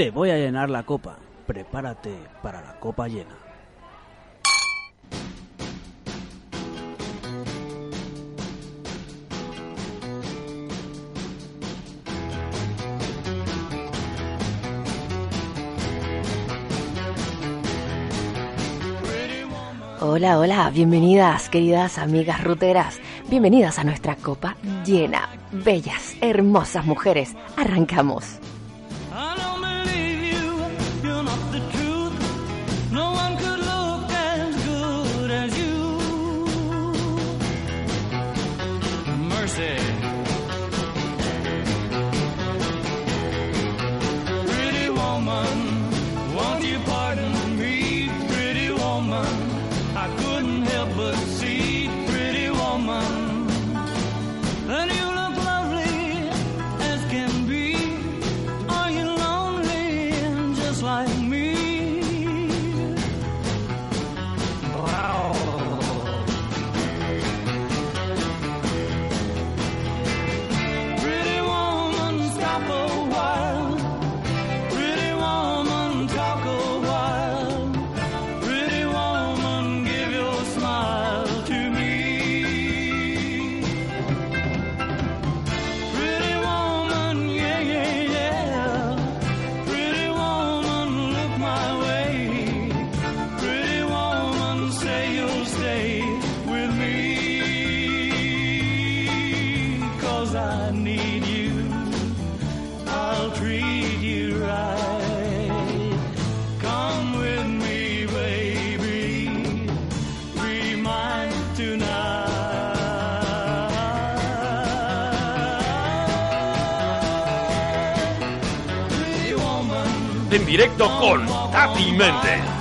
Te voy a llenar la copa. Prepárate para la copa llena. Hola, hola, bienvenidas queridas amigas ruteras, bienvenidas a nuestra copa llena. Bellas, hermosas mujeres, arrancamos. Tati Méndez.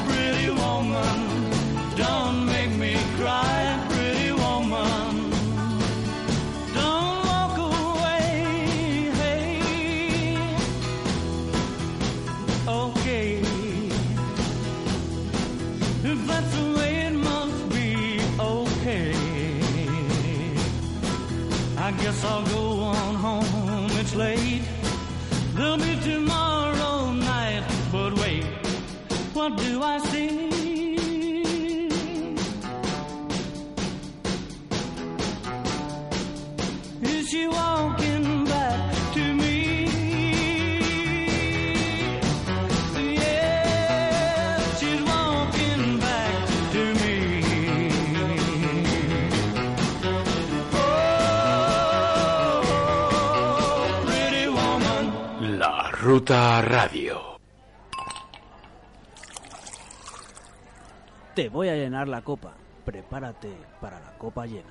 Radio. Te voy a llenar la copa. Prepárate para la copa llena.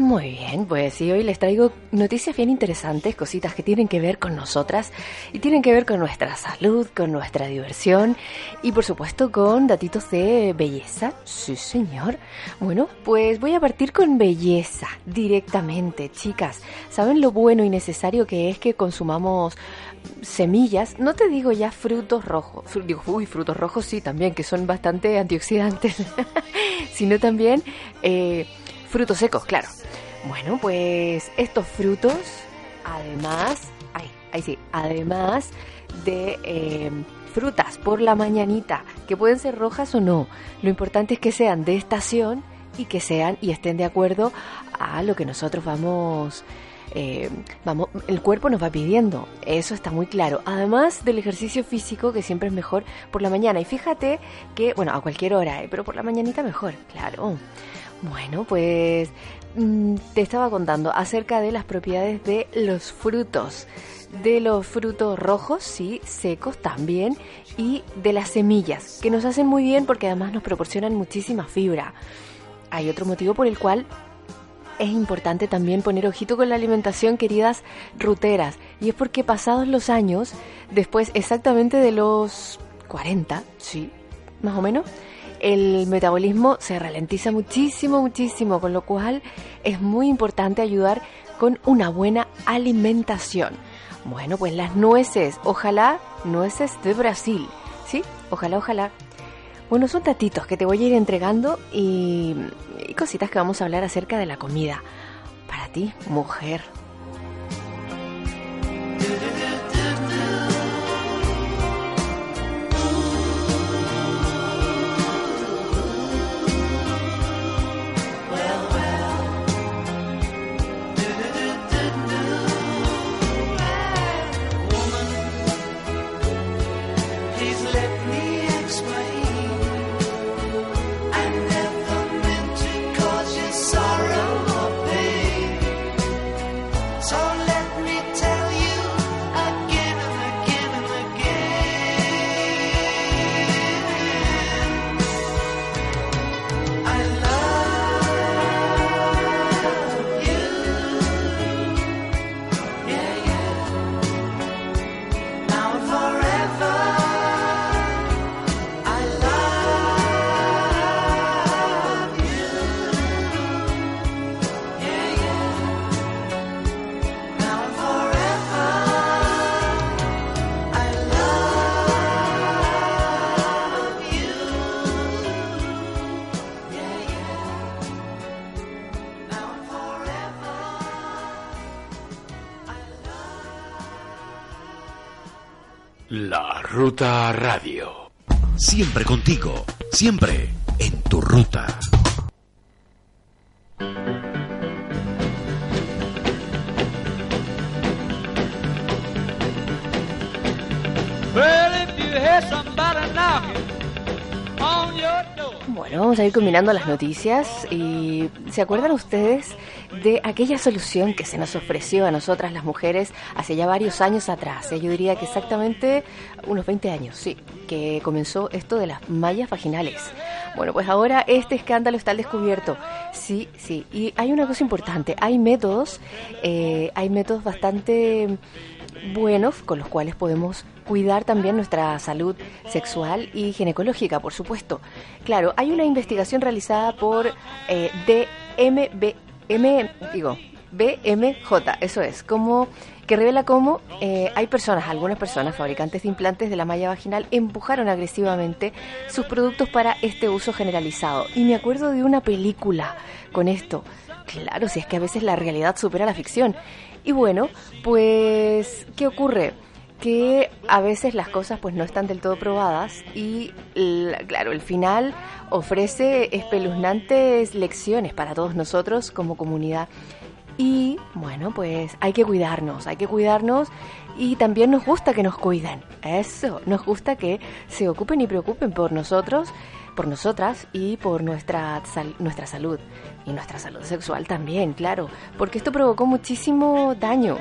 Muy bien, pues sí, hoy les traigo noticias bien interesantes, cositas que tienen que ver con nosotras y tienen que ver con nuestra salud, con nuestra diversión y por supuesto con datitos de belleza. Sí, señor. Bueno, pues voy a partir con belleza directamente, chicas. ¿Saben lo bueno y necesario que es que consumamos semillas? No te digo ya frutos rojos, digo, uy, frutos rojos sí también, que son bastante antioxidantes, sino también... eh, Frutos secos, claro. Bueno, pues estos frutos, además, ay, ahí sí, además de eh, frutas por la mañanita, que pueden ser rojas o no, lo importante es que sean de estación y que sean y estén de acuerdo a lo que nosotros vamos eh, vamos, el cuerpo nos va pidiendo, eso está muy claro. Además del ejercicio físico, que siempre es mejor por la mañana. Y fíjate que, bueno, a cualquier hora, ¿eh? pero por la mañanita mejor, claro. Bueno, pues mm, te estaba contando acerca de las propiedades de los frutos. De los frutos rojos, sí, secos también, y de las semillas, que nos hacen muy bien porque además nos proporcionan muchísima fibra. Hay otro motivo por el cual es importante también poner ojito con la alimentación, queridas ruteras. Y es porque pasados los años, después exactamente de los 40, sí, más o menos, el metabolismo se ralentiza muchísimo, muchísimo, con lo cual es muy importante ayudar con una buena alimentación. Bueno, pues las nueces, ojalá nueces de Brasil, ¿sí? Ojalá, ojalá. Bueno, son datitos que te voy a ir entregando y, y cositas que vamos a hablar acerca de la comida. Para ti, mujer. Ruta Radio. Siempre contigo, siempre en tu ruta. Bueno, vamos a ir combinando las noticias y ¿se acuerdan ustedes de aquella solución que se nos ofreció a nosotras las mujeres hace ya varios años atrás? Eh, Yo diría que exactamente unos 20 años, sí, que comenzó esto de las mallas vaginales. Bueno, pues ahora este escándalo está al descubierto. Sí, sí, y hay una cosa importante, hay métodos, eh, hay métodos bastante buenos con los cuales podemos cuidar también nuestra salud sexual y ginecológica, por supuesto. Claro, hay una investigación realizada por eh, DMB, M, digo, BMJ, eso es, como que revela cómo eh, hay personas, algunas personas, fabricantes de implantes de la malla vaginal, empujaron agresivamente sus productos para este uso generalizado. Y me acuerdo de una película con esto. Claro, si es que a veces la realidad supera la ficción. Y bueno, pues, ¿qué ocurre? Que a veces las cosas pues no están del todo probadas y la- claro, el final ofrece espeluznantes lecciones para todos nosotros como comunidad. Y bueno, pues hay que cuidarnos, hay que cuidarnos y también nos gusta que nos cuiden. Eso, nos gusta que se ocupen y preocupen por nosotros, por nosotras y por nuestra, sal- nuestra salud. Y nuestra salud sexual también, claro, porque esto provocó muchísimo daño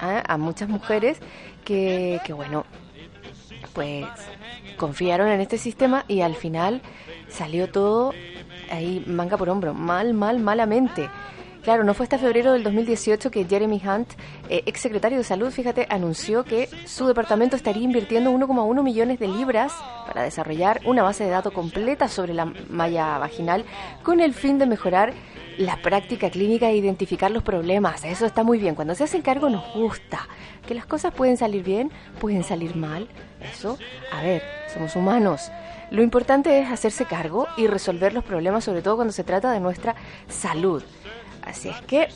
¿ah? a muchas mujeres que, que, bueno, pues confiaron en este sistema y al final salió todo ahí manga por hombro, mal, mal, malamente. Claro, no fue hasta febrero del 2018 que Jeremy Hunt, eh, ex secretario de Salud, fíjate, anunció que su departamento estaría invirtiendo 1,1 millones de libras para desarrollar una base de datos completa sobre la malla vaginal con el fin de mejorar la práctica clínica e identificar los problemas. Eso está muy bien. Cuando se hacen cargo nos gusta. Que las cosas pueden salir bien, pueden salir mal. Eso, a ver, somos humanos. Lo importante es hacerse cargo y resolver los problemas, sobre todo cuando se trata de nuestra salud. Así es que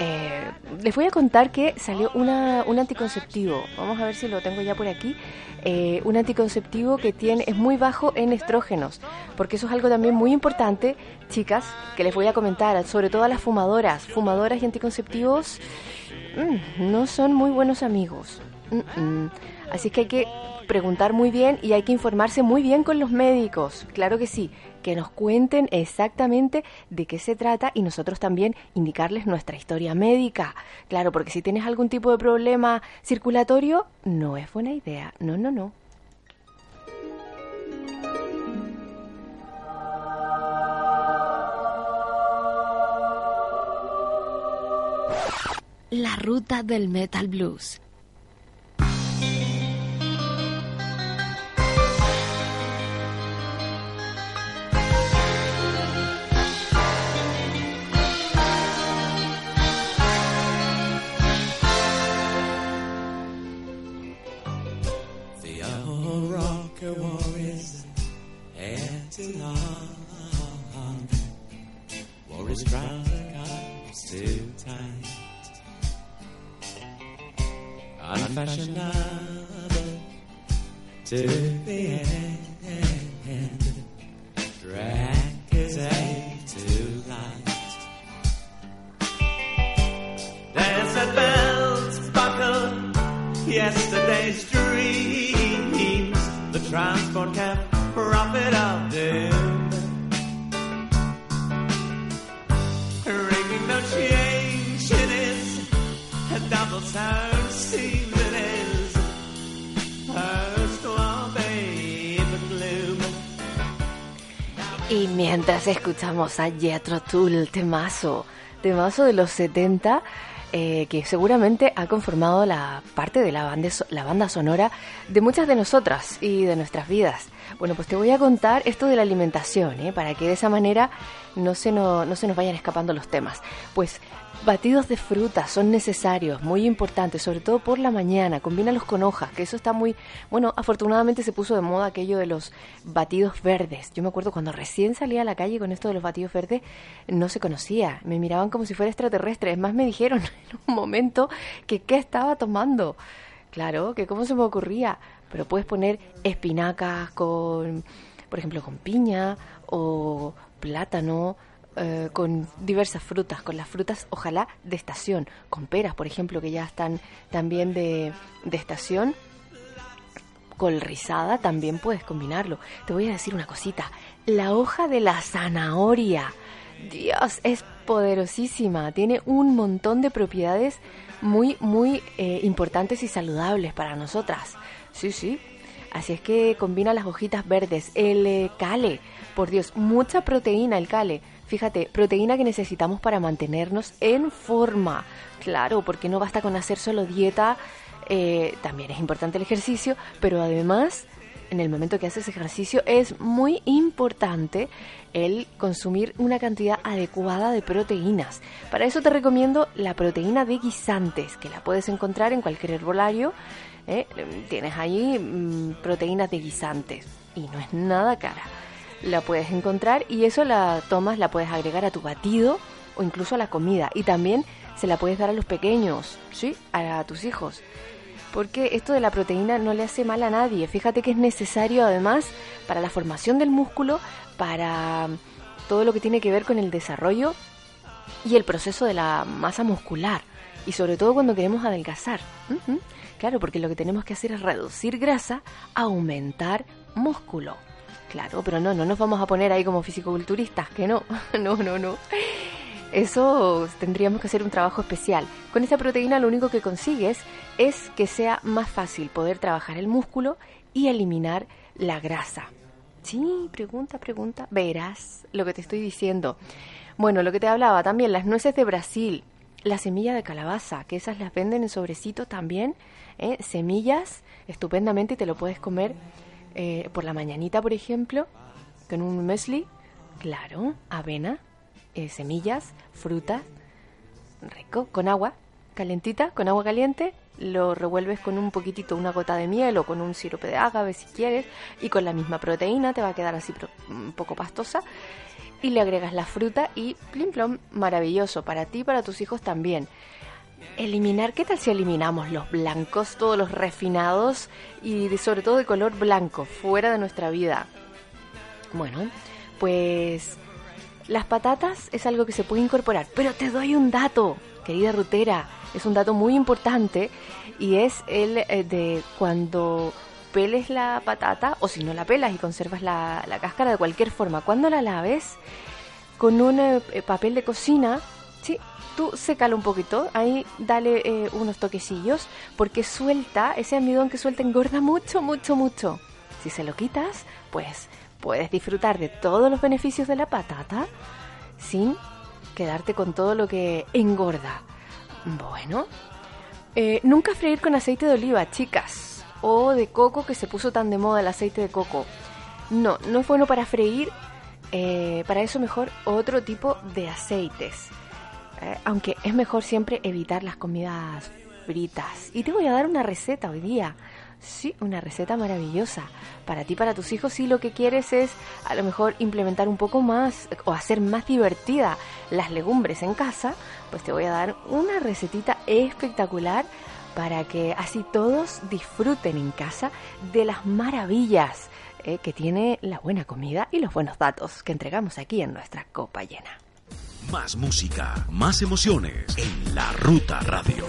eh, les voy a contar que salió una, un anticonceptivo. Vamos a ver si lo tengo ya por aquí. Eh, un anticonceptivo que tiene es muy bajo en estrógenos, porque eso es algo también muy importante, chicas, que les voy a comentar, sobre todo a las fumadoras. Fumadoras y anticonceptivos mm, no son muy buenos amigos. Mm, mm. Así que hay que preguntar muy bien y hay que informarse muy bien con los médicos. Claro que sí, que nos cuenten exactamente de qué se trata y nosotros también indicarles nuestra historia médica. Claro, porque si tienes algún tipo de problema circulatorio, no es buena idea. No, no, no. La ruta del metal blues. His trouser cuffs too tight. Unfashionable to the end. Drank his age too light. Desert bells buckled yesterday's dreams. The transport kept prophet of doom. Y mientras escuchamos a Jethro Tull, temazo, temazo de los 70, eh, que seguramente ha conformado la parte de la banda, la banda sonora de muchas de nosotras y de nuestras vidas. Bueno, pues te voy a contar esto de la alimentación, ¿eh? para que de esa manera no se, no, no se nos vayan escapando los temas. Pues batidos de frutas son necesarios, muy importantes, sobre todo por la mañana. Combínalos con hojas, que eso está muy... Bueno, afortunadamente se puso de moda aquello de los batidos verdes. Yo me acuerdo cuando recién salía a la calle con esto de los batidos verdes, no se conocía. Me miraban como si fuera extraterrestre. Es más, me dijeron en un momento que qué estaba tomando. Claro, que cómo se me ocurría. Pero puedes poner espinacas con, por ejemplo, con piña o plátano, eh, con diversas frutas, con las frutas ojalá de estación, con peras, por ejemplo, que ya están también de, de estación. Col rizada también puedes combinarlo. Te voy a decir una cosita. La hoja de la zanahoria. Dios, es poderosísima. Tiene un montón de propiedades muy, muy eh, importantes y saludables para nosotras. Sí, sí. Así es que combina las hojitas verdes. El eh, cale, por Dios, mucha proteína el cale. Fíjate, proteína que necesitamos para mantenernos en forma. Claro, porque no basta con hacer solo dieta. eh, también es importante el ejercicio, pero además, en el momento que haces ejercicio, es muy importante el consumir una cantidad adecuada de proteínas. Para eso te recomiendo la proteína de guisantes, que la puedes encontrar en cualquier herbolario. ¿eh? Tienes ahí mm, proteínas de guisantes y no es nada cara. La puedes encontrar y eso la tomas, la puedes agregar a tu batido o incluso a la comida. Y también se la puedes dar a los pequeños, ¿sí? A tus hijos. Porque esto de la proteína no le hace mal a nadie. Fíjate que es necesario además para la formación del músculo, para todo lo que tiene que ver con el desarrollo y el proceso de la masa muscular. Y sobre todo cuando queremos adelgazar. Claro, porque lo que tenemos que hacer es reducir grasa, aumentar músculo. Claro, pero no, no nos vamos a poner ahí como fisicoculturistas, que no, no, no, no. Eso tendríamos que hacer un trabajo especial. Con esta proteína lo único que consigues es que sea más fácil poder trabajar el músculo y eliminar la grasa. Sí, pregunta, pregunta. Verás lo que te estoy diciendo. Bueno, lo que te hablaba también, las nueces de Brasil, la semilla de calabaza, que esas las venden en sobrecito también. ¿eh? Semillas, estupendamente, y te lo puedes comer eh, por la mañanita, por ejemplo, con un mesli. Claro, avena, eh, semillas, frutas, rico, con agua calentita, con agua caliente, lo revuelves con un poquitito, una gota de miel o con un sirope de agave si quieres, y con la misma proteína te va a quedar así un poco pastosa. Y le agregas la fruta y plim plom, maravilloso, para ti y para tus hijos también. Eliminar, ¿qué tal si eliminamos los blancos, todos los refinados y de- sobre todo de color blanco, fuera de nuestra vida? Bueno, pues las patatas es algo que se puede incorporar, pero te doy un dato, querida rutera, es un dato muy importante y es el eh, de cuando peles la patata o si no la pelas y conservas la, la cáscara de cualquier forma. Cuando la laves, con un eh, papel de cocina, sí, tú sécalo un poquito, ahí dale eh, unos toquecillos, porque suelta, ese almidón que suelta engorda mucho, mucho, mucho. Si se lo quitas, pues puedes disfrutar de todos los beneficios de la patata sin quedarte con todo lo que engorda. Bueno, eh, nunca freír con aceite de oliva, chicas, o de coco que se puso tan de moda el aceite de coco. No, no es bueno para freír, eh, para eso mejor otro tipo de aceites. Eh, aunque es mejor siempre evitar las comidas fritas. Y te voy a dar una receta hoy día. Sí, una receta maravillosa. Para ti, para tus hijos, si lo que quieres es a lo mejor implementar un poco más o hacer más divertida las legumbres en casa, pues te voy a dar una recetita espectacular para que así todos disfruten en casa de las maravillas eh, que tiene la buena comida y los buenos datos que entregamos aquí en nuestra copa llena. Más música, más emociones en La Ruta Radio.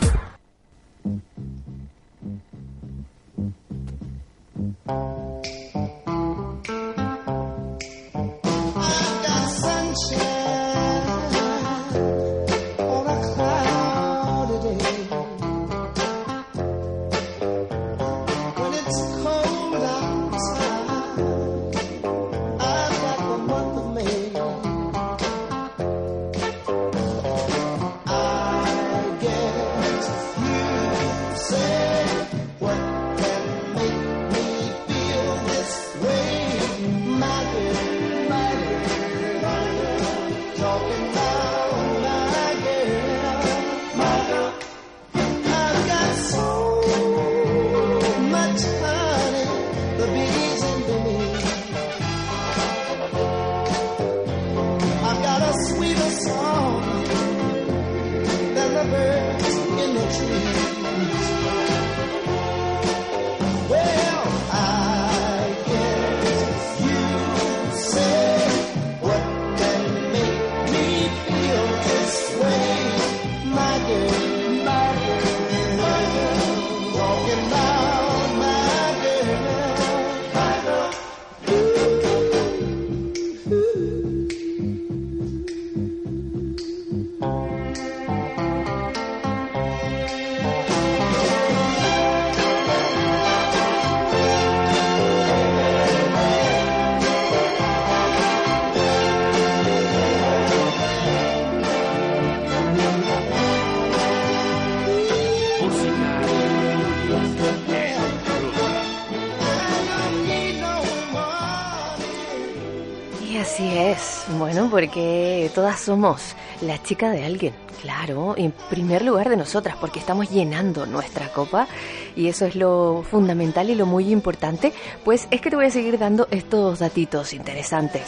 Todas somos la chica de alguien, claro, en primer lugar de nosotras, porque estamos llenando nuestra copa y eso es lo fundamental y lo muy importante, pues es que te voy a seguir dando estos datitos interesantes.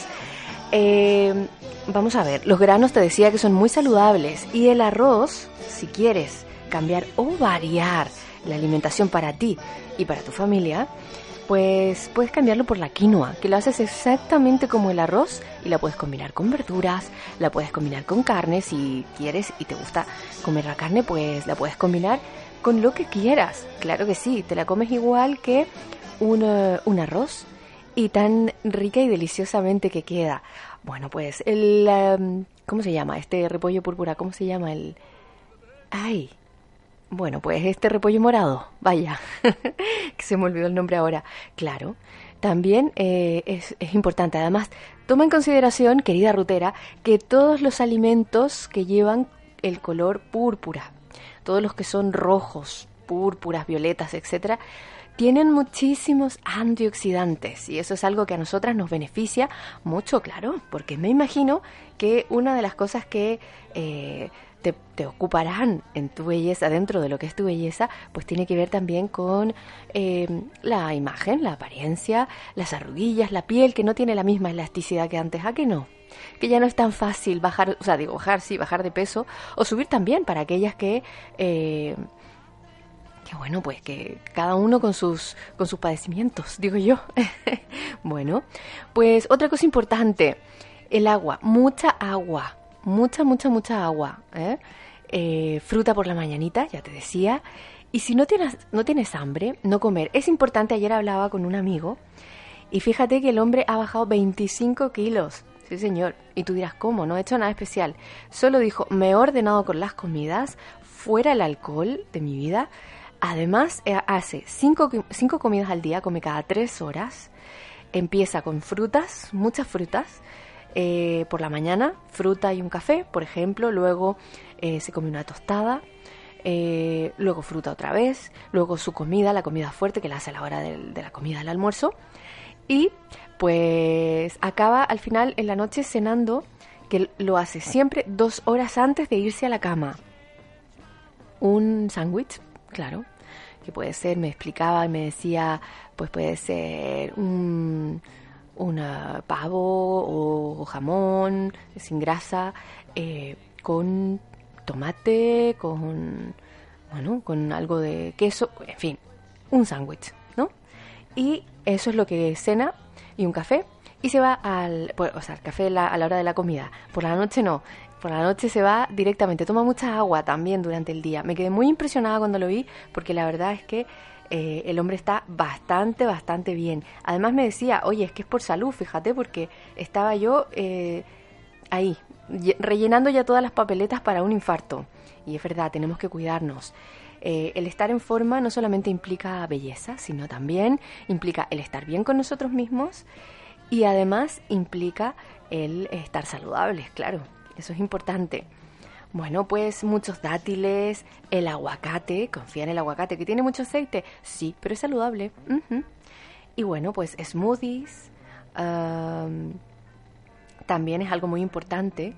Eh, vamos a ver, los granos te decía que son muy saludables y el arroz, si quieres cambiar o variar la alimentación para ti y para tu familia, pues puedes cambiarlo por la quinoa, que lo haces exactamente como el arroz y la puedes combinar con verduras, la puedes combinar con carne si quieres y te gusta comer la carne, pues la puedes combinar con lo que quieras. Claro que sí, te la comes igual que un, eh, un arroz y tan rica y deliciosamente que queda. Bueno, pues el... em, ¿Cómo se llama? Este repollo púrpura, ¿cómo se llama el...? Ay, bueno, pues este repollo morado, vaya, que se me olvidó el nombre ahora. Claro, también eh, es, importante. Además, toma en consideración, querida rutera, que todos los alimentos que llevan el color púrpura, todos los que son rojos, púrpuras, violetas, etcétera, tienen muchísimos antioxidantes y eso es algo que a nosotras nos beneficia mucho, claro, porque me imagino que una de las cosas que eh, te, ocuparán en tu belleza, dentro de lo que es tu belleza, pues tiene que ver también con eh, la imagen, la apariencia, las arruguillas, la piel, que no tiene la misma elasticidad que antes, ¿a que no? Que ya no es tan fácil bajar, o sea, digo, bajar, sí, bajar de peso, o subir también para aquellas que... eh, que bueno, pues que cada uno con sus, con sus padecimientos, digo yo. bueno, pues otra cosa importante, el agua, mucha agua, mucha, mucha, mucha agua. ¿eh? Eh, fruta por la mañanita, ya te decía, Y si no tienes, no tienes hambre, no comer. Es importante, ayer hablaba con un amigo y fíjate que el hombre ha bajado 25 kilos. Sí, señor. Y tú dirás, ¿cómo? No he hecho nada especial. Solo dijo, me he ordenado con las comidas, fuera el alcohol de mi vida. Además, eh, hace cinco, cinco comidas al día, come cada tres horas. Empieza con frutas, muchas frutas. Eh, por la mañana, fruta y un café, por ejemplo. Luego eh, se come una tostada. eh, luego fruta otra vez. Luego su comida, la comida fuerte que la hace a la hora de la comida del almuerzo. Y pues acaba al final en la noche cenando, que lo hace siempre dos horas antes de irse a la cama. Un sándwich, claro, que puede ser, me explicaba y me decía, pues puede ser un una pavo o jamón sin grasa, eh, con tomate, con bueno, con algo de queso, en fin, un sándwich, ¿no? Y eso es lo que cena y un café. Y se va al. pues, o sea, el café a la hora de la comida. Por la noche no. Por la noche se va directamente. Toma mucha agua también durante el día. Me quedé muy impresionada cuando lo vi, porque la verdad es que eh, el hombre está bastante, bastante bien. Además me decía, oye, es que es por salud, fíjate, porque estaba yo eh, ahí, lle- rellenando ya todas las papeletas para un infarto. Y es verdad, tenemos que cuidarnos. Eh, el estar en forma no solamente implica belleza, sino también implica el estar bien con nosotros mismos y además implica el estar saludables, claro. Eso es importante. Bueno, pues muchos dátiles, el aguacate, confía en el aguacate, que tiene mucho aceite, sí, pero es saludable. Y bueno, pues smoothies, am, también es algo muy importante.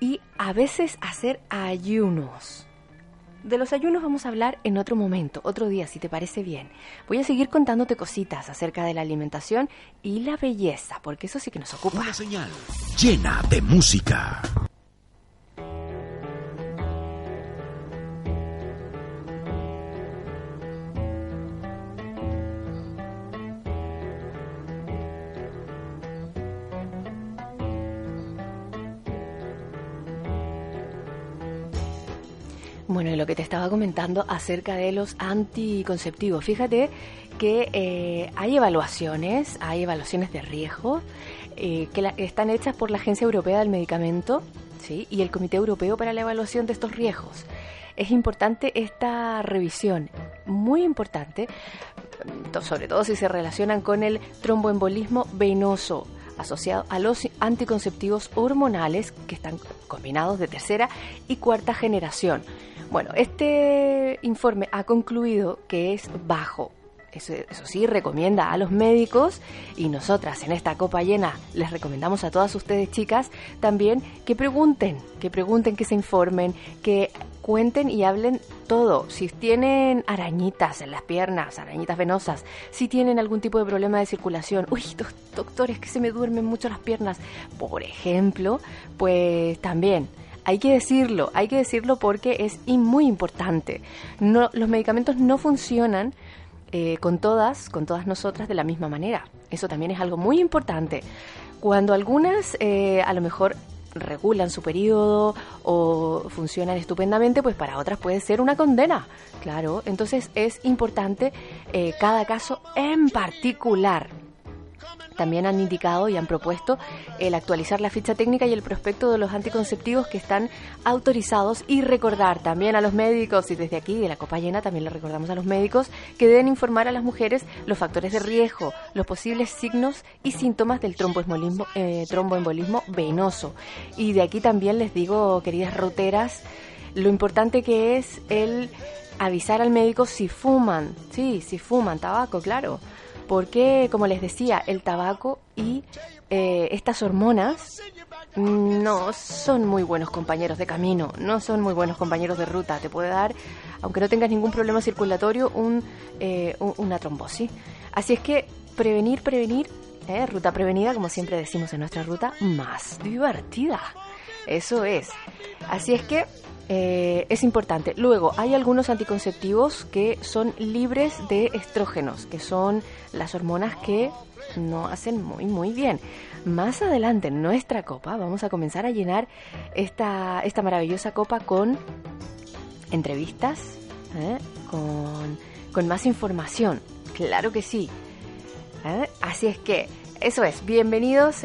Y a veces hacer ayunos. De los ayunos vamos a hablar en otro momento, otro día, si te parece bien. Voy a seguir contándote cositas acerca de la alimentación y la belleza, porque eso sí que nos ocupa. Señal llena de música. Bueno, y lo que te estaba comentando acerca de los anticonceptivos. Fíjate que eh, hay evaluaciones, hay evaluaciones de riesgo eh, que están hechas por la Agencia Europea del Medicamento y el Comité Europeo para la Evaluación de estos riesgos. Es importante esta revisión, muy importante, sobre todo si se relacionan con el tromboembolismo venoso asociado a los anticonceptivos hormonales que están combinados de tercera y cuarta generación. Bueno, este informe ha concluido que es bajo. Eso, sí, recomienda a los médicos y nosotras en esta copa llena les recomendamos a todas ustedes chicas también que pregunten, que pregunten, que se informen, que cuenten y hablen todo. Si tienen arañitas en las piernas, arañitas venosas, si tienen algún tipo de problema de circulación, uy, doc- doctores, que se me duermen mucho las piernas, por ejemplo, pues también hay que decirlo, hay que decirlo porque es muy importante. No, los medicamentos no funcionan eh, con todas, con todas nosotras de la misma manera. Eso también es algo muy importante. Cuando algunas eh, a lo mejor regulan su periodo o funcionan estupendamente, pues para otras puede ser una condena. Claro, entonces es importante eh, cada caso en particular. También han indicado y han propuesto el actualizar la ficha técnica y el prospecto de los anticonceptivos que están autorizados y recordar también a los médicos y desde aquí de la Copa Llena también le recordamos a los médicos que deben informar a las mujeres los factores de riesgo, los posibles signos y síntomas del tromboembolismo, eh, tromboembolismo venoso. Y de aquí también les digo, queridas roteras, lo importante que es el avisar al médico si fuman, sí, si fuman tabaco, claro porque, como les decía, el tabaco y eh, estas hormonas no son muy buenos compañeros de camino, no son muy buenos compañeros de ruta. Te puede dar, aunque no tengas ningún problema circulatorio, un, eh, un- una trombosis. Así es que prevenir, prevenir, eh, ruta prevenida, como siempre decimos en nuestra ruta, más divertida. Eso es. Así es que eh, es importante. Luego, hay algunos anticonceptivos que son libres de estrógenos, que son las hormonas que no hacen muy, muy bien. Más adelante en nuestra copa vamos a comenzar a llenar esta, esta maravillosa copa con entrevistas, ¿eh? con, con más información. Claro que sí. ¿eh? Así es que, eso es, bienvenidos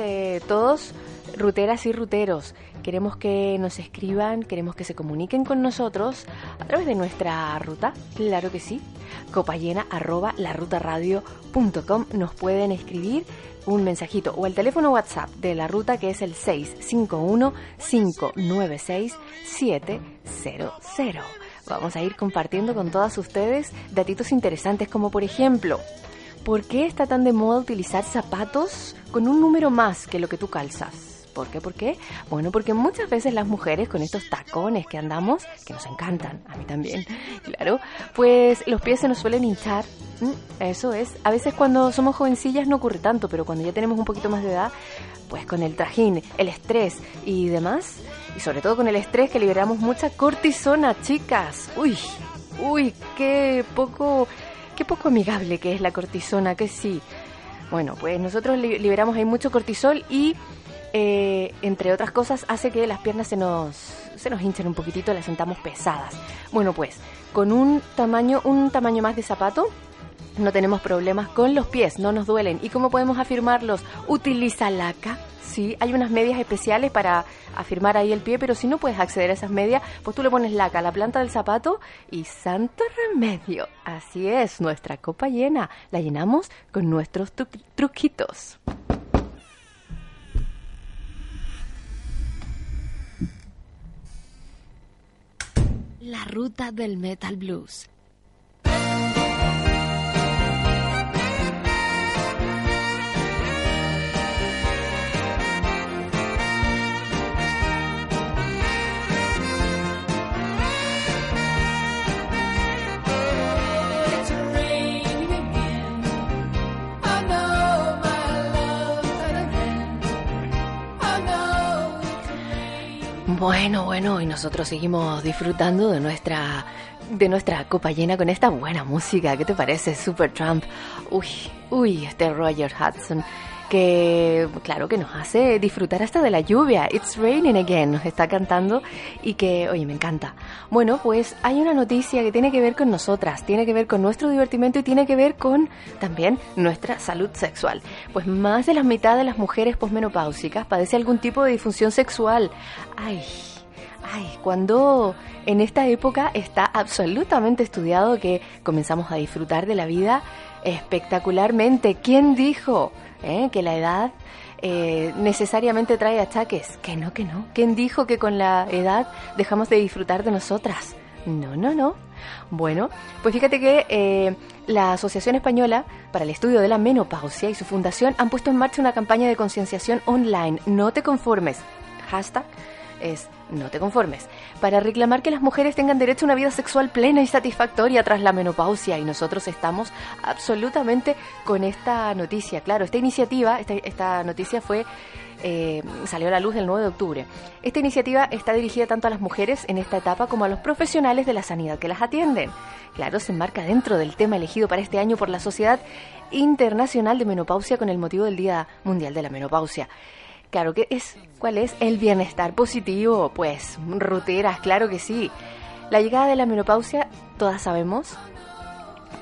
todos, ruteras y ruteros. Queremos que nos escriban, queremos que se comuniquen con nosotros a través de nuestra ruta, claro que sí, copallena arroba larutaradio.com. Nos pueden escribir un mensajito o el teléfono WhatsApp de la ruta que es el 651-596-700. Vamos a ir compartiendo con todas ustedes datitos interesantes como por ejemplo, ¿por qué está tan de moda utilizar zapatos con un número más que lo que tú calzas? ¿Por qué? ¿Por qué? Bueno, porque muchas veces las mujeres con estos tacones que andamos, que nos encantan, a mí también, claro, pues los pies se nos suelen hinchar. Eso es. A veces cuando somos jovencillas no ocurre tanto, pero cuando ya tenemos un poquito más de edad, pues con el trajín, el estrés y demás, y sobre todo con el estrés que liberamos mucha cortisona, chicas. Uy, uy, qué poco, qué poco amigable que es la cortisona, que sí. Bueno, pues nosotros li- liberamos ahí mucho cortisol y eh, entre otras cosas, hace que las piernas se nos, se nos hinchen un poquitito, las sentamos pesadas. Bueno, pues con un tamaño, un tamaño más de zapato, no tenemos problemas con los pies, no nos duelen. ¿Y cómo podemos afirmarlos? Utiliza laca. Sí, hay unas medias especiales para afirmar ahí el pie, pero si no puedes acceder a esas medias, pues tú le pones laca a la planta del zapato y santo remedio. Así es, nuestra copa llena. La llenamos con nuestros tru- truquitos. La ruta del metal blues. Bueno, bueno, y nosotros seguimos disfrutando de nuestra de nuestra copa llena con esta buena música. ¿Qué te parece, Supertramp? Uy, uy, este Roger Hudson que claro que nos hace disfrutar hasta de la lluvia. It's raining again, nos está cantando y que, oye, me encanta. Bueno, pues hay una noticia que tiene que ver con nosotras, tiene que ver con nuestro divertimento y tiene que ver con también nuestra salud sexual. Pues más de la mitad de las mujeres posmenopáusicas padece algún tipo de disfunción sexual. Ay, Ay, cuando en esta época está absolutamente estudiado que comenzamos a disfrutar de la vida espectacularmente. ¿Quién dijo eh, que la edad eh, necesariamente trae achaques? Que no, que no. ¿Quién dijo que con la edad dejamos de disfrutar de nosotras? No, no, no. Bueno, pues fíjate que eh, la Asociación Española para el Estudio de la Menopausia y su fundación han puesto en marcha una campaña de concienciación online. No te conformes. Hashtag es no te conformes, para reclamar que las mujeres tengan derecho a una vida sexual plena y satisfactoria tras la menopausia y nosotros estamos absolutamente con esta noticia. Claro, esta iniciativa, esta, noticia fue eh, salió a la luz el 9 de octubre. Esta iniciativa está dirigida tanto a las mujeres en esta etapa como a los profesionales de la sanidad que las atienden. Claro, se enmarca dentro del tema elegido para este año por la Sociedad Internacional de Menopausia con el motivo del Día Mundial de la Menopausia. Claro que es, ¿cuál es? El bienestar positivo, pues, ruteras, claro que sí. La llegada de la menopausia, todas sabemos,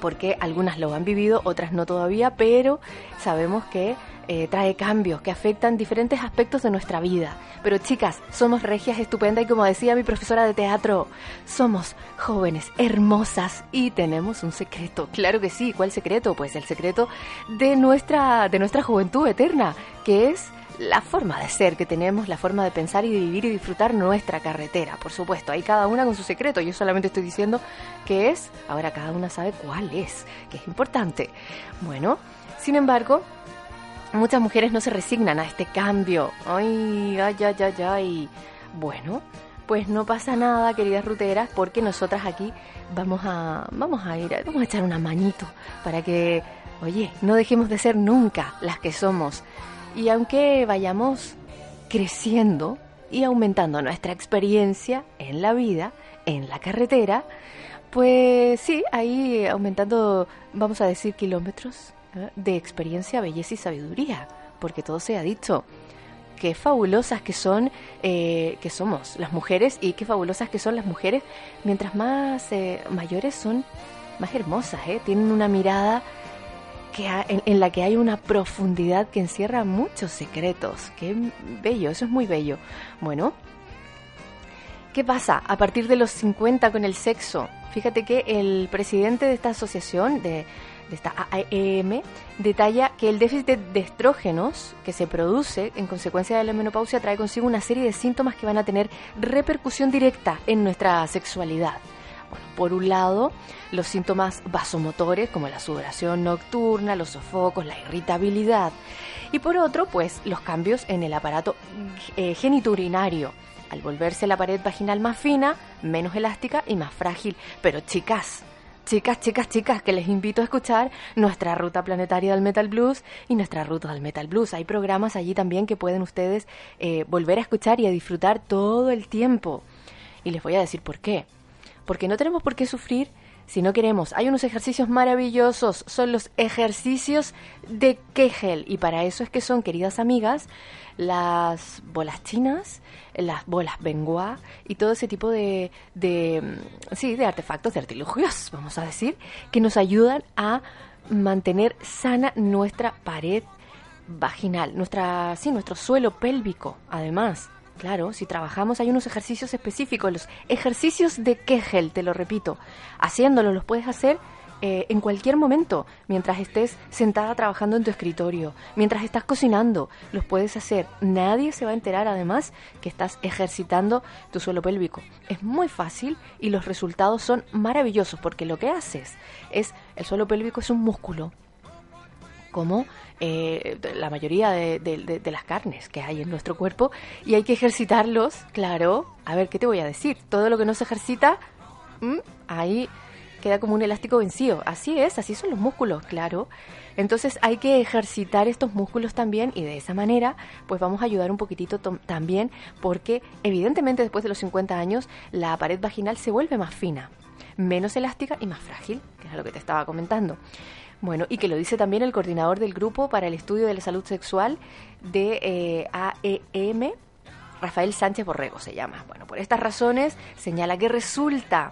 porque algunas lo han vivido, otras no todavía, pero sabemos que eh, trae cambios que afectan diferentes aspectos de nuestra vida. Pero chicas, somos regias estupendas y como decía mi profesora de teatro, somos jóvenes, hermosas y tenemos un secreto. Claro que sí, ¿cuál secreto? Pues el secreto de nuestra, de nuestra juventud eterna, que es la forma de ser que tenemos, la forma de pensar y de vivir y disfrutar nuestra carretera. Por supuesto, hay cada una con su secreto. Yo solamente estoy diciendo que es, ahora cada una sabe cuál es, que es importante. Bueno, sin embargo, muchas mujeres no se resignan a este cambio. Ay, ay, ay, ay, ay. Bueno, pues no pasa nada, queridas ruteras, porque nosotras aquí vamos a, vamos a ir, vamos a echar una manito para que, oye, no dejemos de ser nunca las que somos. Y aunque vayamos creciendo y aumentando nuestra experiencia en la vida, en la carretera, pues sí, ahí aumentando, vamos a decir, kilómetros. De experiencia, belleza y sabiduría, porque todo se ha dicho. qué fabulosas que son, eh, que somos las mujeres y qué fabulosas que son las mujeres. Mientras más eh, mayores son, más hermosas, ¿eh? Tienen una mirada que ha- en, en la que hay una profundidad que encierra muchos secretos. Qué bello, eso es muy bello. Bueno, ¿qué pasa a partir de los 50 con el sexo? Fíjate que el presidente de esta asociación, de, esta AEM, detalla que el déficit de estrógenos que se produce en consecuencia de la menopausia trae consigo una serie de síntomas que van a tener repercusión directa en nuestra sexualidad. Bueno, por un lado, los síntomas vasomotores como la sudoración nocturna, los sofocos, la irritabilidad. Y por otro, pues los cambios en el aparato eh, geniturinario. Al volverse la pared vaginal más fina, menos elástica y más frágil. Pero chicas, chicas, chicas, chicas, que les invito a escuchar nuestra ruta planetaria del Metal Blues y nuestra ruta del Metal Blues. Hay programas allí también que pueden ustedes eh, volver a escuchar y a disfrutar todo el tiempo. Y les voy a decir por qué porque no tenemos por qué sufrir si no queremos. Hay unos ejercicios maravillosos, son los ejercicios de Kegel y para eso es que son, queridas amigas, las bolas chinas, las bolas Bengua y todo ese tipo de, de, mm, sí, de artefactos, de artilugios, vamos a decir, que nos ayudan a mantener sana nuestra pared vaginal, nuestra, sí, nuestro suelo pélvico, además. Claro, si trabajamos hay unos ejercicios específicos, los ejercicios de Kegel, te lo repito. Haciéndolos los puedes hacer eh, en cualquier momento, mientras estés sentada trabajando en tu escritorio, mientras estás cocinando, los puedes hacer. Nadie se va a enterar además que estás ejercitando tu suelo pélvico. Es muy fácil y los resultados son maravillosos porque lo que haces es, el suelo pélvico es un músculo, como eh, la mayoría de, las carnes que hay en nuestro cuerpo y hay que ejercitarlos, claro. A ver, ¿qué te voy a decir? Todo lo que no se ejercita, mm, ahí queda como un elástico vencido. Así es, así son los músculos, claro. Entonces hay que ejercitar estos músculos también y de esa manera pues vamos a ayudar un poquitito también porque evidentemente después de los 50 años la pared vaginal se vuelve más fina, menos elástica y más frágil, que es lo que te estaba comentando. Bueno, y que lo dice también el coordinador del grupo para el estudio de la salud sexual de eh, AEM, Rafael Sánchez Borrego se llama. Bueno, por estas razones señala que resulta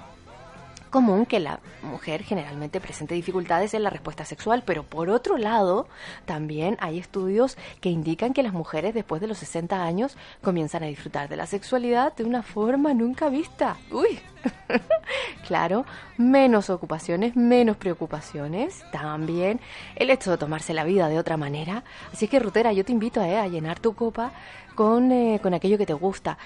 común que la mujer generalmente presente dificultades en la respuesta sexual, pero por otro lado, también hay estudios que indican que las mujeres después de los 60 años comienzan a disfrutar de la sexualidad de una forma nunca vista. Uy, claro, menos ocupaciones, menos preocupaciones, también el hecho de tomarse la vida de otra manera. Así que, Rutera, yo te invito eh, a llenar tu copa con, eh, con aquello que te gusta.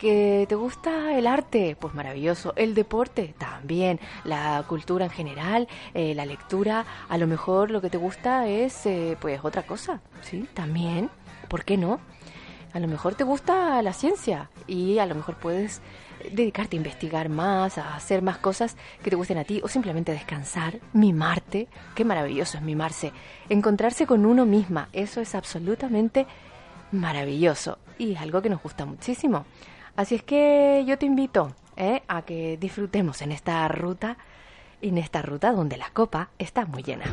¿Que te gusta el arte? Pues maravilloso. El deporte también. La cultura en general, eh, la lectura. A lo mejor lo que te gusta es eh, pues otra cosa. Sí, también. ¿Por qué no? A lo mejor te gusta la ciencia y a lo mejor puedes dedicarte a investigar más, a hacer más cosas que te gusten a ti o simplemente descansar, mimarte. Qué maravilloso es mimarse. Encontrarse con uno misma. Eso es absolutamente maravilloso y es algo que nos gusta muchísimo. Así es que yo te invito ¿eh? a que disfrutemos en esta ruta, en esta ruta donde la copa está muy llena.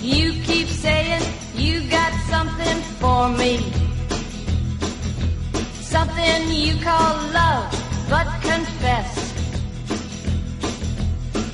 You keep saying you got something for me. Something you call love, but confess.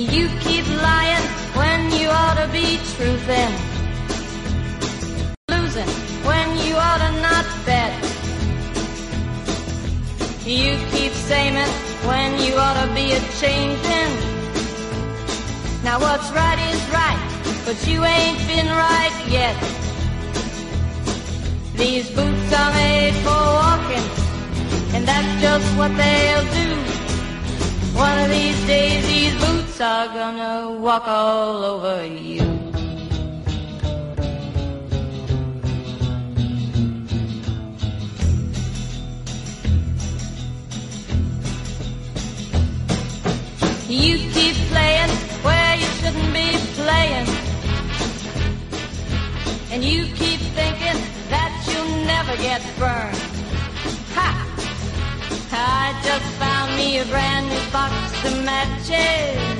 You keep lying when you ought to be truthing. Losing when you ought to not bet. You keep saying when you ought to be a changing. Now what's right is right, but you ain't been right yet. These boots are made for walking, and that's just what they'll do. One of these days, these boots are gonna walk all over you. You keep playing where you shouldn't be playing. And you keep thinking that you'll never get burned. Ha! I just found me a brand new box of matches,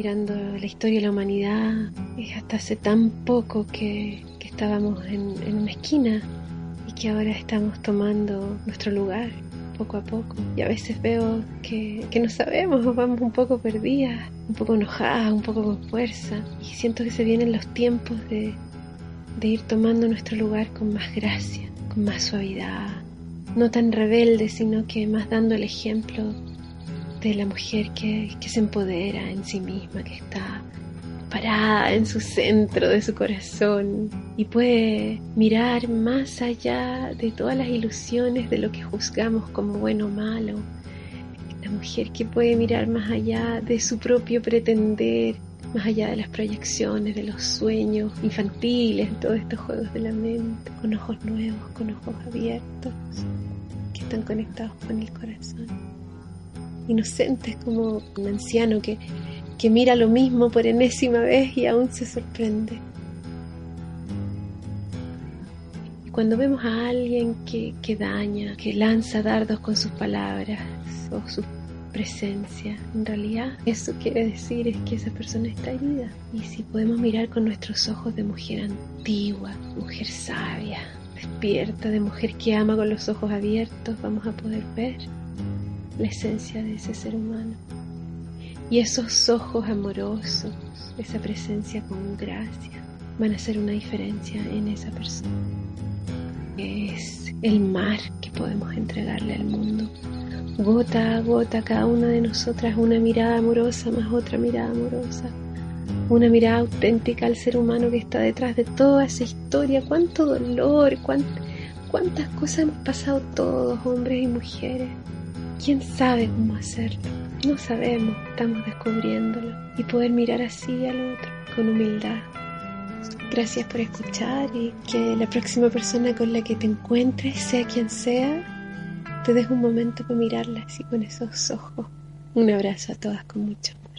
Mirando la historia de la humanidad, es hasta hace tan poco que, que estábamos en, en una esquina y que ahora estamos tomando nuestro lugar poco a poco. Y a veces veo que, que no sabemos, vamos un poco perdidas, un poco enojadas, un poco con fuerza. Y siento que se vienen los tiempos de, de ir tomando nuestro lugar con más gracia, con más suavidad. No tan rebelde, sino que más dando el ejemplo de la mujer que, que se empodera en sí misma, que está parada en su centro de su corazón y puede mirar más allá de todas las ilusiones de lo que juzgamos como bueno o malo. La mujer que puede mirar más allá de su propio pretender, más allá de las proyecciones, de los sueños infantiles, todos estos juegos de la mente, con ojos nuevos, con ojos abiertos, que están conectados con el corazón inocentes como un anciano que, que mira lo mismo por enésima vez y aún se sorprende. Cuando vemos a alguien que, que daña, que lanza dardos con sus palabras o su presencia, en realidad eso quiere decir es que esa persona está herida. Y si podemos mirar con nuestros ojos de mujer antigua, mujer sabia, despierta, de mujer que ama con los ojos abiertos, vamos a poder ver la esencia de ese ser humano. Y esos ojos amorosos, esa presencia con gracia, van a hacer una diferencia en esa persona. Es el mar que podemos entregarle al mundo. Gota a gota, cada una de nosotras una mirada amorosa más otra mirada amorosa. Una mirada auténtica al ser humano que está detrás de toda esa historia. Cuánto dolor, cuántas, cuántas cosas hemos pasado todos, hombres y mujeres. ¿Quién sabe cómo hacerlo? No sabemos, estamos descubriéndolo. Y poder mirar así al otro, con humildad. Gracias por escuchar y que la próxima persona con la que te encuentres, sea quien sea, te des un momento para mirarla así con esos ojos. Un abrazo a todas con mucho amor.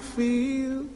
Feel.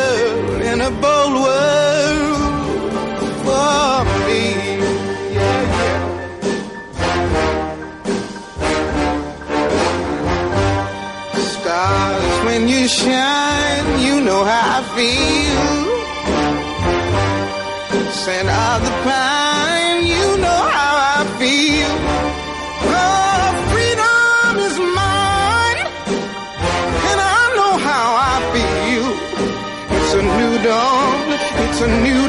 You shine, you know how I feel. Scent of the pine, you know how I feel. Oh, freedom is mine, and I know how I feel. It's a new dawn, it's a new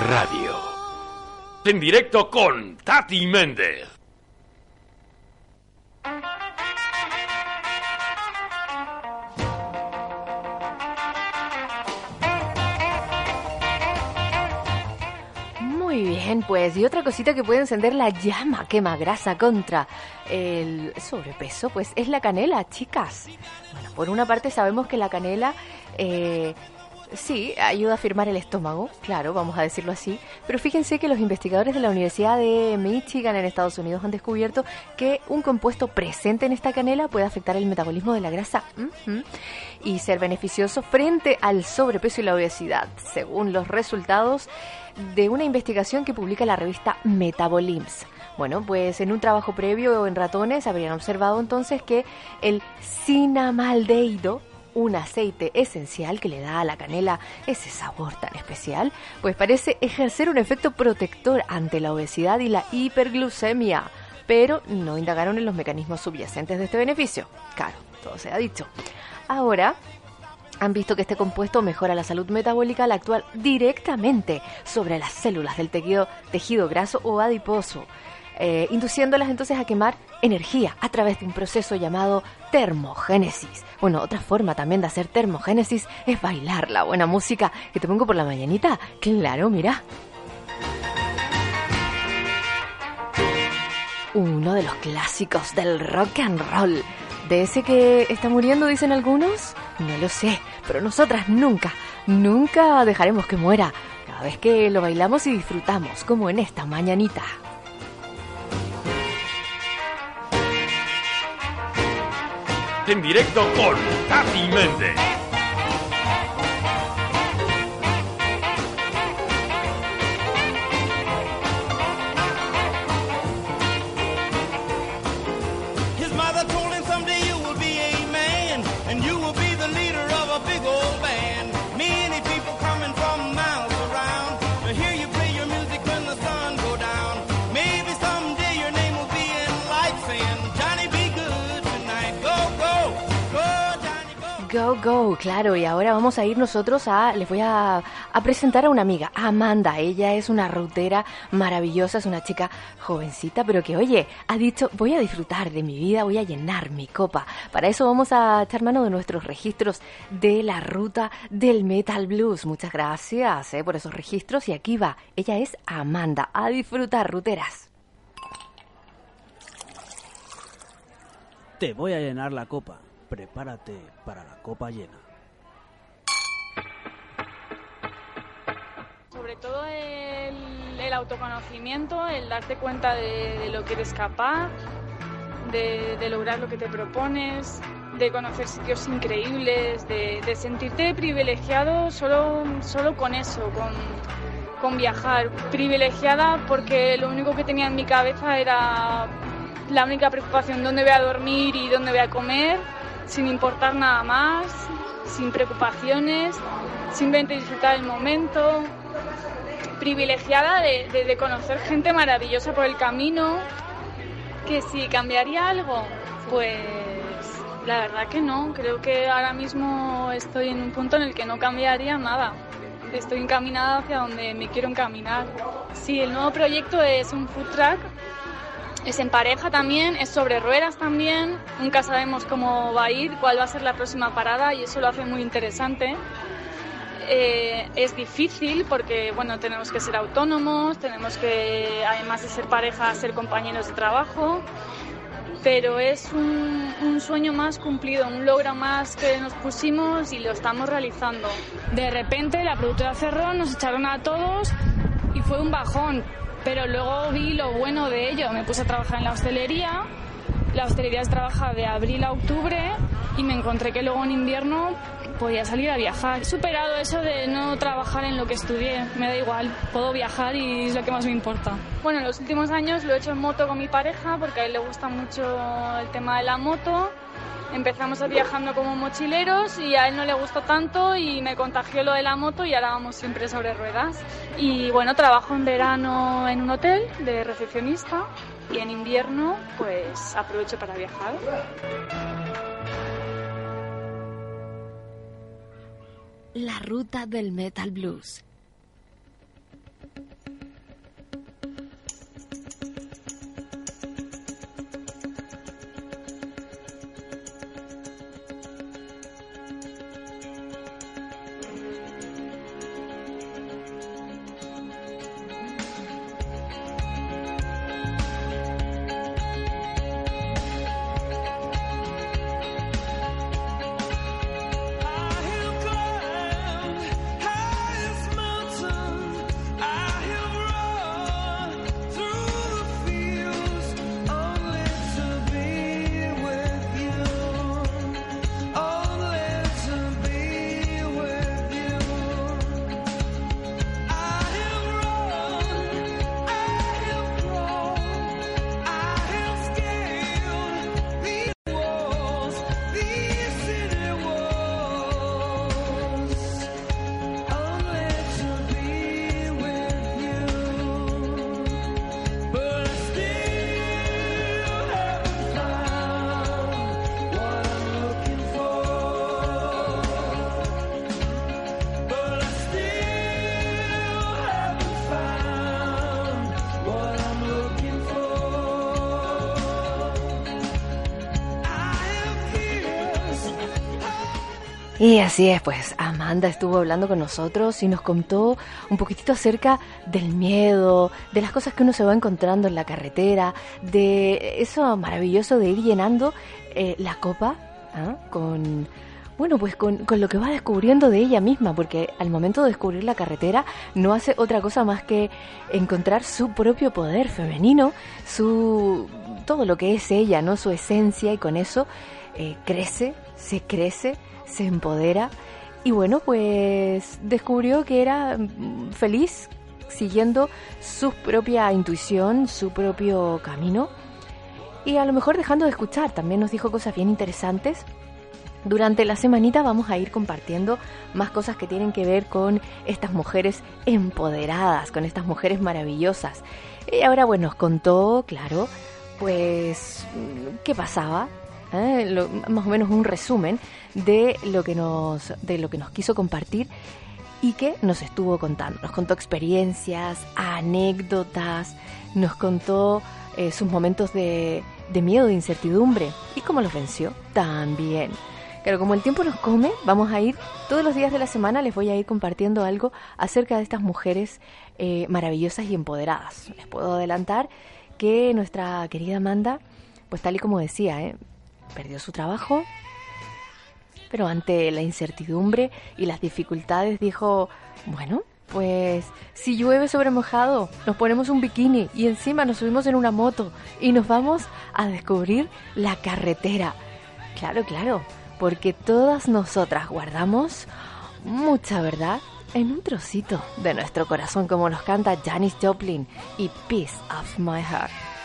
Radio. En directo con Tati Méndez. Muy bien, pues y otra cosita que puede encender la llama quema grasa contra el sobrepeso, pues es la canela, chicas. Bueno, por una parte sabemos que la canela eh, sí ayuda a firmar el estómago, claro, vamos a decirlo así, pero fíjense que los investigadores de la Universidad de Michigan en Estados Unidos han descubierto que un compuesto presente en esta canela puede afectar el metabolismo de la grasa. Y ser beneficioso frente al sobrepeso y la obesidad, según los resultados de una investigación que publica la revista Metabolims. Bueno, pues en un trabajo previo en ratones habrían observado entonces que el cinamaldehído, un aceite esencial que le da a la canela ese sabor tan especial, pues parece ejercer un efecto protector ante la obesidad y la hiperglucemia, pero no indagaron en los mecanismos subyacentes de este beneficio. Claro, todo se ha dicho. Ahora, han visto que este compuesto mejora la salud metabólica al actuar directamente sobre las células del tejido, tejido graso o adiposo, eh, induciéndolas entonces a quemar energía a través de un proceso llamado termogénesis. Bueno, otra forma también de hacer termogénesis es bailar la buena música que te pongo por la mañanita. Claro, mira. Uno de los clásicos del rock and roll. ¿De ese que está muriendo, dicen algunos? No lo sé, pero nosotras nunca, nunca dejaremos que muera. Cada vez que lo bailamos y disfrutamos, como en esta mañanita. En directo con Tati Méndez. Go. Claro. Y ahora vamos a ir nosotros a. Les voy a, presentar a una amiga, Amanda. Ella es una rutera maravillosa, es una chica jovencita, pero que, oye, ha dicho: Voy a disfrutar de mi vida, voy a llenar mi copa. Para eso vamos a echar mano de nuestros registros de la ruta del Metal Blues. Muchas gracias eh, por esos registros. Y aquí va. Ella es Amanda. A disfrutar, ruteras. Te voy a llenar la copa. Prepárate para la copa llena. Sobre todo el, autoconocimiento, el darte cuenta de, lo que eres capaz, de, lograr lo que te propones, de conocer sitios increíbles, de, de sentirte privilegiado solo, solo con eso, con, con viajar. Privilegiada porque lo único que tenía en mi cabeza era la única preocupación, dónde voy a dormir y dónde voy a comer, sin importar nada más, sin preocupaciones, simplemente disfrutar el momento. privilegiada de, de- conocer gente maravillosa por el camino. Que si cambiaría algo, pues la verdad que no. Creo que ahora mismo estoy en un punto en el que no cambiaría nada. Estoy encaminada hacia donde me quiero encaminar. Sí, el nuevo proyecto es un food truck es en pareja también, es sobre ruedas también. Nunca sabemos cómo va a ir, cuál va a ser la próxima parada y eso lo hace muy interesante. Eh, es difícil porque bueno tenemos que ser autónomos, tenemos que además de ser pareja ser compañeros de trabajo, pero es un, un sueño más cumplido, un logro más que nos pusimos y lo estamos realizando. De repente la productora cerró, nos echaron a todos y fue un bajón. Pero luego vi lo bueno de ello. Me puse a trabajar en la hostelería. La hostelería se trabaja de abril a octubre y me encontré que luego en invierno podía salir a viajar. He superado eso de no trabajar en lo que estudié. Me da igual, puedo viajar y es lo que más me importa. Bueno, en los últimos años lo he hecho en moto con mi pareja porque a él le gusta mucho el tema de la moto. Empezamos viajando como mochileros y a él no le gustó tanto y me contagió lo de la moto y ahora vamos siempre sobre ruedas. Y bueno, trabajo en verano en un hotel de recepcionista y en invierno pues aprovecho para viajar. La ruta del metal blues. Y así es, pues Amanda estuvo hablando con nosotros y nos contó un poquitito acerca del miedo, de las cosas que uno se va encontrando en la carretera, de eso maravilloso de ir llenando eh, la copa ¿ah? con, bueno, pues con, con lo que va descubriendo de ella misma, porque al momento de descubrir la carretera no hace otra cosa más que encontrar su propio poder femenino, su todo lo que es ella, no su esencia y con eso eh, crece, se crece se empodera y bueno, pues descubrió que era mm, feliz siguiendo su propia intuición, su propio camino y a lo mejor dejando de escuchar. También nos dijo cosas bien interesantes. Durante la semanita vamos a ir compartiendo más cosas que tienen que ver con estas mujeres empoderadas, con estas mujeres maravillosas. Y ahora, bueno, nos contó, claro, pues, qué pasaba ¿eh? Lo- más o menos un resumen de lo que nos de lo que nos quiso compartir y que nos estuvo contando. Nos contó experiencias, anécdotas, nos contó eh, sus momentos de, de miedo, de incertidumbre y cómo los venció también. Pero como el tiempo nos come, vamos a ir todos los días de la semana, les voy a ir compartiendo algo acerca de estas mujeres eh, maravillosas y empoderadas. Les puedo adelantar que nuestra querida Amanda, pues tal y como decía, ¿eh? Perdió su trabajo, pero ante la incertidumbre y las dificultades dijo, bueno, pues si llueve sobre mojado, nos ponemos un bikini y encima nos subimos en una moto y nos vamos a descubrir la carretera. Claro, claro, porque todas nosotras guardamos mucha verdad en un trocito de nuestro corazón, como nos canta Janis Joplin y Peace of My Heart.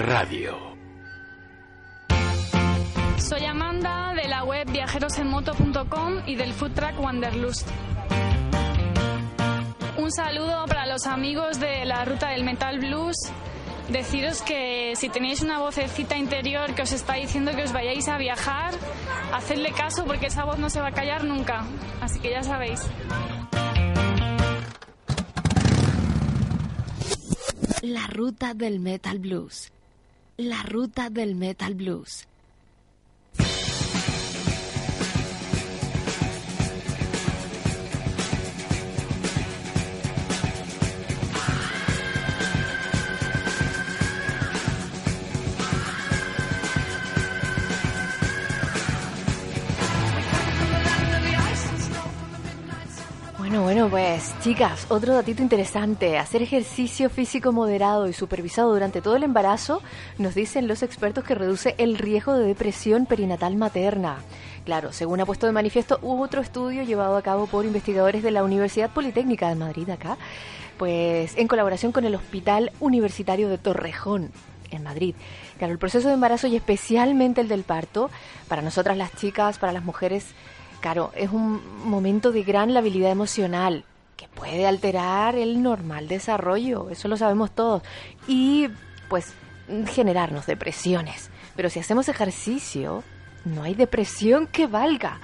Radio. Soy Amanda de la web viajerosenmoto.com y del food truck Wanderlust. Un saludo para los amigos de la ruta del Metal Blues. Deciros que si tenéis una vocecita interior que os está diciendo que os vayáis a viajar, hacedle caso porque esa voz no se va a callar nunca. Así que ya sabéis. La ruta del Metal Blues. La ruta del Metal Blues. Bueno, bueno, pues chicas, otro datito interesante. Hacer ejercicio físico moderado y supervisado durante todo el embarazo nos dicen los expertos que reduce el riesgo de depresión perinatal materna. Claro, según ha puesto de manifiesto, otro estudio llevado a cabo por investigadores de la Universidad Politécnica de Madrid acá, pues en colaboración con el Hospital Universitario de Torrejón en Madrid. Claro, el proceso de embarazo y especialmente el del parto, para nosotras las chicas, para las mujeres, claro, es un momento de gran labilidad emocional que puede alterar el normal desarrollo, eso lo sabemos todos, y pues generarnos depresiones. Pero si hacemos ejercicio, no hay depresión que valga.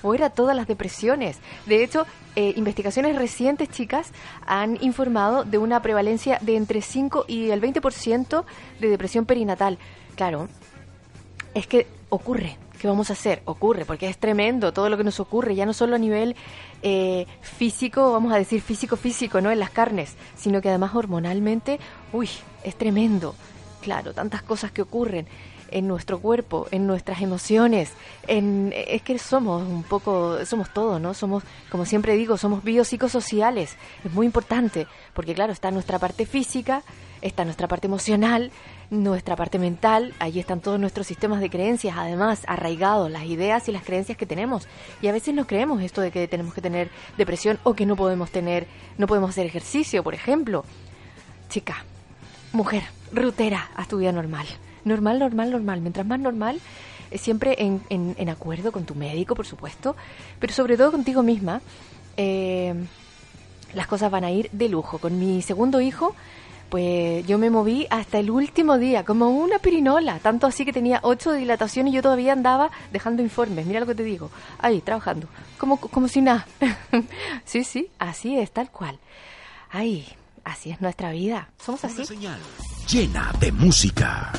Fuera todas las depresiones. De hecho, eh, investigaciones recientes, chicas, han informado de una prevalencia de entre 5 y el 20% de depresión perinatal. Claro, es que ocurre. ¿Qué vamos a hacer? Ocurre, porque es tremendo todo lo que nos ocurre, ya no solo a nivel eh, físico, vamos a decir físico-físico, ¿no? En las carnes, sino que además hormonalmente, uy, es tremendo. Claro, tantas cosas que ocurren en nuestro cuerpo, en nuestras emociones, en es que somos un poco, somos todo, ¿no? Somos, como siempre digo, somos biopsicosociales. Es muy importante, porque claro, está nuestra parte física, está nuestra parte emocional, nuestra parte mental, ahí están todos nuestros sistemas de creencias, además arraigados, las ideas y las creencias que tenemos. Y a veces no creemos esto de que tenemos que tener depresión o que no podemos tener, no podemos hacer ejercicio, por ejemplo. Chica, mujer, rutera, haz tu vida normal. Normal, normal, normal. Mientras más normal, eh, siempre en acuerdo con tu médico, por supuesto, pero sobre todo contigo misma, eh, las cosas van a ir de lujo. Con mi segundo hijo, pues yo me moví hasta el último día, como una pirinola, tanto así que tenía ocho de dilatación y yo todavía andaba dejando informes, mira lo que te digo, ahí, trabajando, como, como si nada. sí, sí, así es, tal cual. Ay, así es nuestra vida, somos así. Llena de música.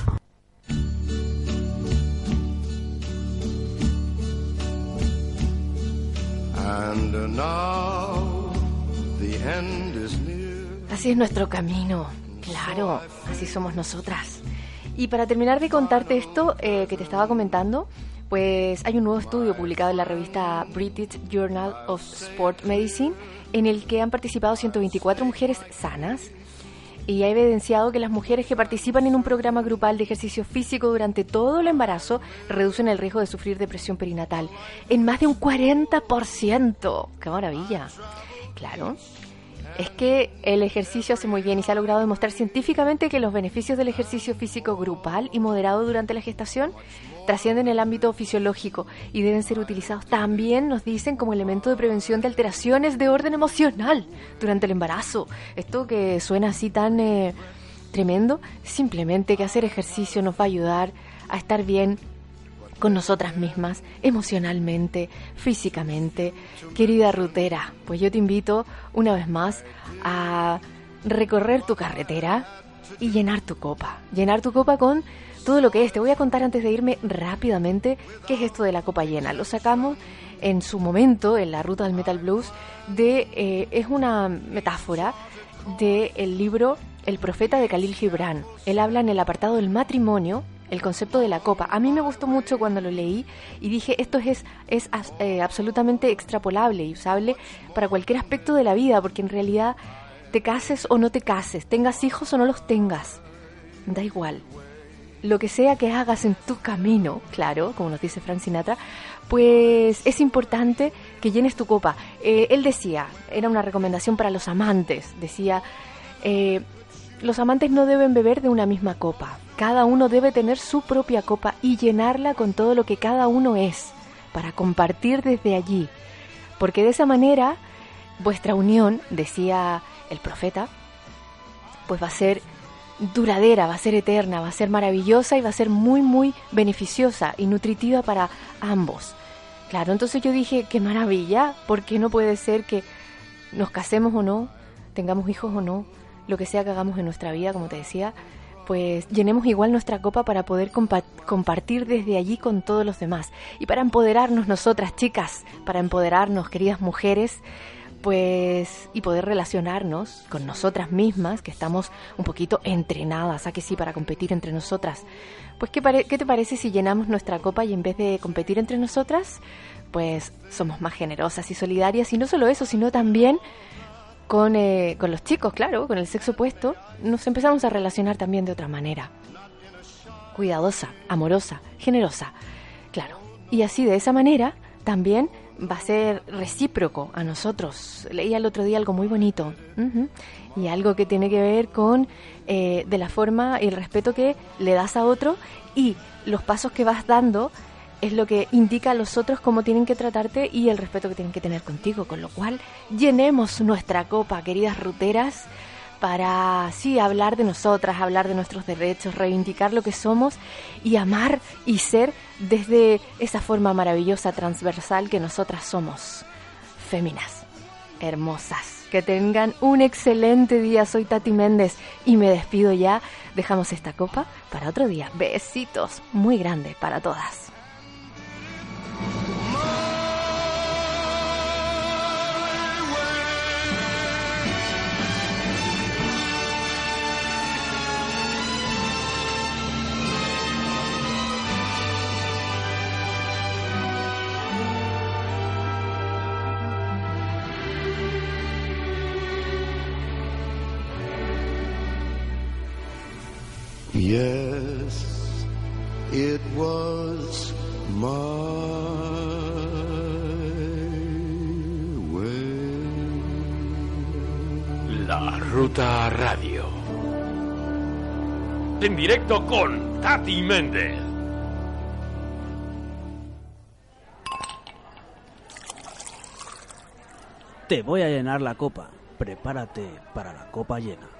And now the end is near. Así es nuestro camino, claro, así somos nosotras. Y para terminar de contarte esto eh, que te estaba comentando, pues hay un nuevo estudio publicado en la revista British Journal of Sport Medicine en el que han participado 124 mujeres sanas y ha evidenciado que las mujeres que participan en un programa grupal de ejercicio físico durante todo el embarazo reducen el riesgo de sufrir depresión perinatal en más de un 40%. ¡Qué maravilla! Claro. Es que el ejercicio hace muy bien y se ha logrado demostrar científicamente que los beneficios del ejercicio físico grupal y moderado durante la gestación trascienden el ámbito fisiológico y deben ser utilizados también, nos dicen, como elemento de prevención de alteraciones de orden emocional durante el embarazo. Esto que suena así tan eh, tremendo, simplemente que hacer ejercicio nos va a ayudar a estar bien con nosotras mismas, emocionalmente, físicamente. Querida rutera, pues yo te invito una vez más a recorrer tu carretera y llenar tu copa. Llenar tu copa con todo lo que es. Te voy a contar antes de irme rápidamente qué es esto de la copa llena. Lo sacamos en su momento en la ruta del Metal Blues de eh, es una metáfora del el libro El profeta de Khalil Gibran. Él habla en el apartado del matrimonio el concepto de la copa. A mí me gustó mucho cuando lo leí y dije, esto es, es eh, absolutamente extrapolable y usable para cualquier aspecto de la vida, porque en realidad te cases o no te cases, tengas hijos o no los tengas, da igual. Lo que sea que hagas en tu camino, claro, como nos dice Frank Sinatra, pues es importante que llenes tu copa. Eh, él decía, era una recomendación para los amantes, decía, eh, los amantes no deben beber de una misma copa. Cada uno debe tener su propia copa y llenarla con todo lo que cada uno es, para compartir desde allí. Porque de esa manera vuestra unión, decía el profeta, pues va a ser duradera, va a ser eterna, va a ser maravillosa y va a ser muy, muy beneficiosa y nutritiva para ambos. Claro, entonces yo dije, qué maravilla, porque no puede ser que nos casemos o no, tengamos hijos o no, lo que sea que hagamos en nuestra vida, como te decía, pues llenemos igual nuestra copa para poder compa- compartir desde allí con todos los demás. Y para empoderarnos nosotras, chicas, para empoderarnos, queridas mujeres, pues y poder relacionarnos con nosotras mismas, que estamos un poquito entrenadas, a que sí, para competir entre nosotras. Pues ¿qué, ¿qué te parece si llenamos nuestra copa y en vez de competir entre nosotras, pues somos más generosas y solidarias? Y no solo eso, sino también con, eh, con los chicos, claro, con el sexo opuesto, nos empezamos a relacionar también de otra manera. Cuidadosa, amorosa, generosa, claro. Y así, de esa manera, también va a ser recíproco a nosotros. Leía el otro día algo muy bonito y algo que tiene que ver con eh, de la forma y el respeto que le das a otro y los pasos que vas dando es lo que indica a los otros cómo tienen que tratarte y el respeto que tienen que tener contigo. Con lo cual, llenemos nuestra copa, queridas ruteras, para, sí, hablar de nosotras, hablar de nuestros derechos, reivindicar lo que somos y amar y ser desde esa forma maravillosa, transversal que nosotras somos. Féminas, hermosas. Que tengan un excelente día. Soy Tati Méndez y me despido ya. Dejamos esta copa para otro día. Besitos muy grandes para todas. Yes, it was my La Ruta Radio. En directo con Tati Méndez. Te voy a llenar la copa. Prepárate para la copa llena.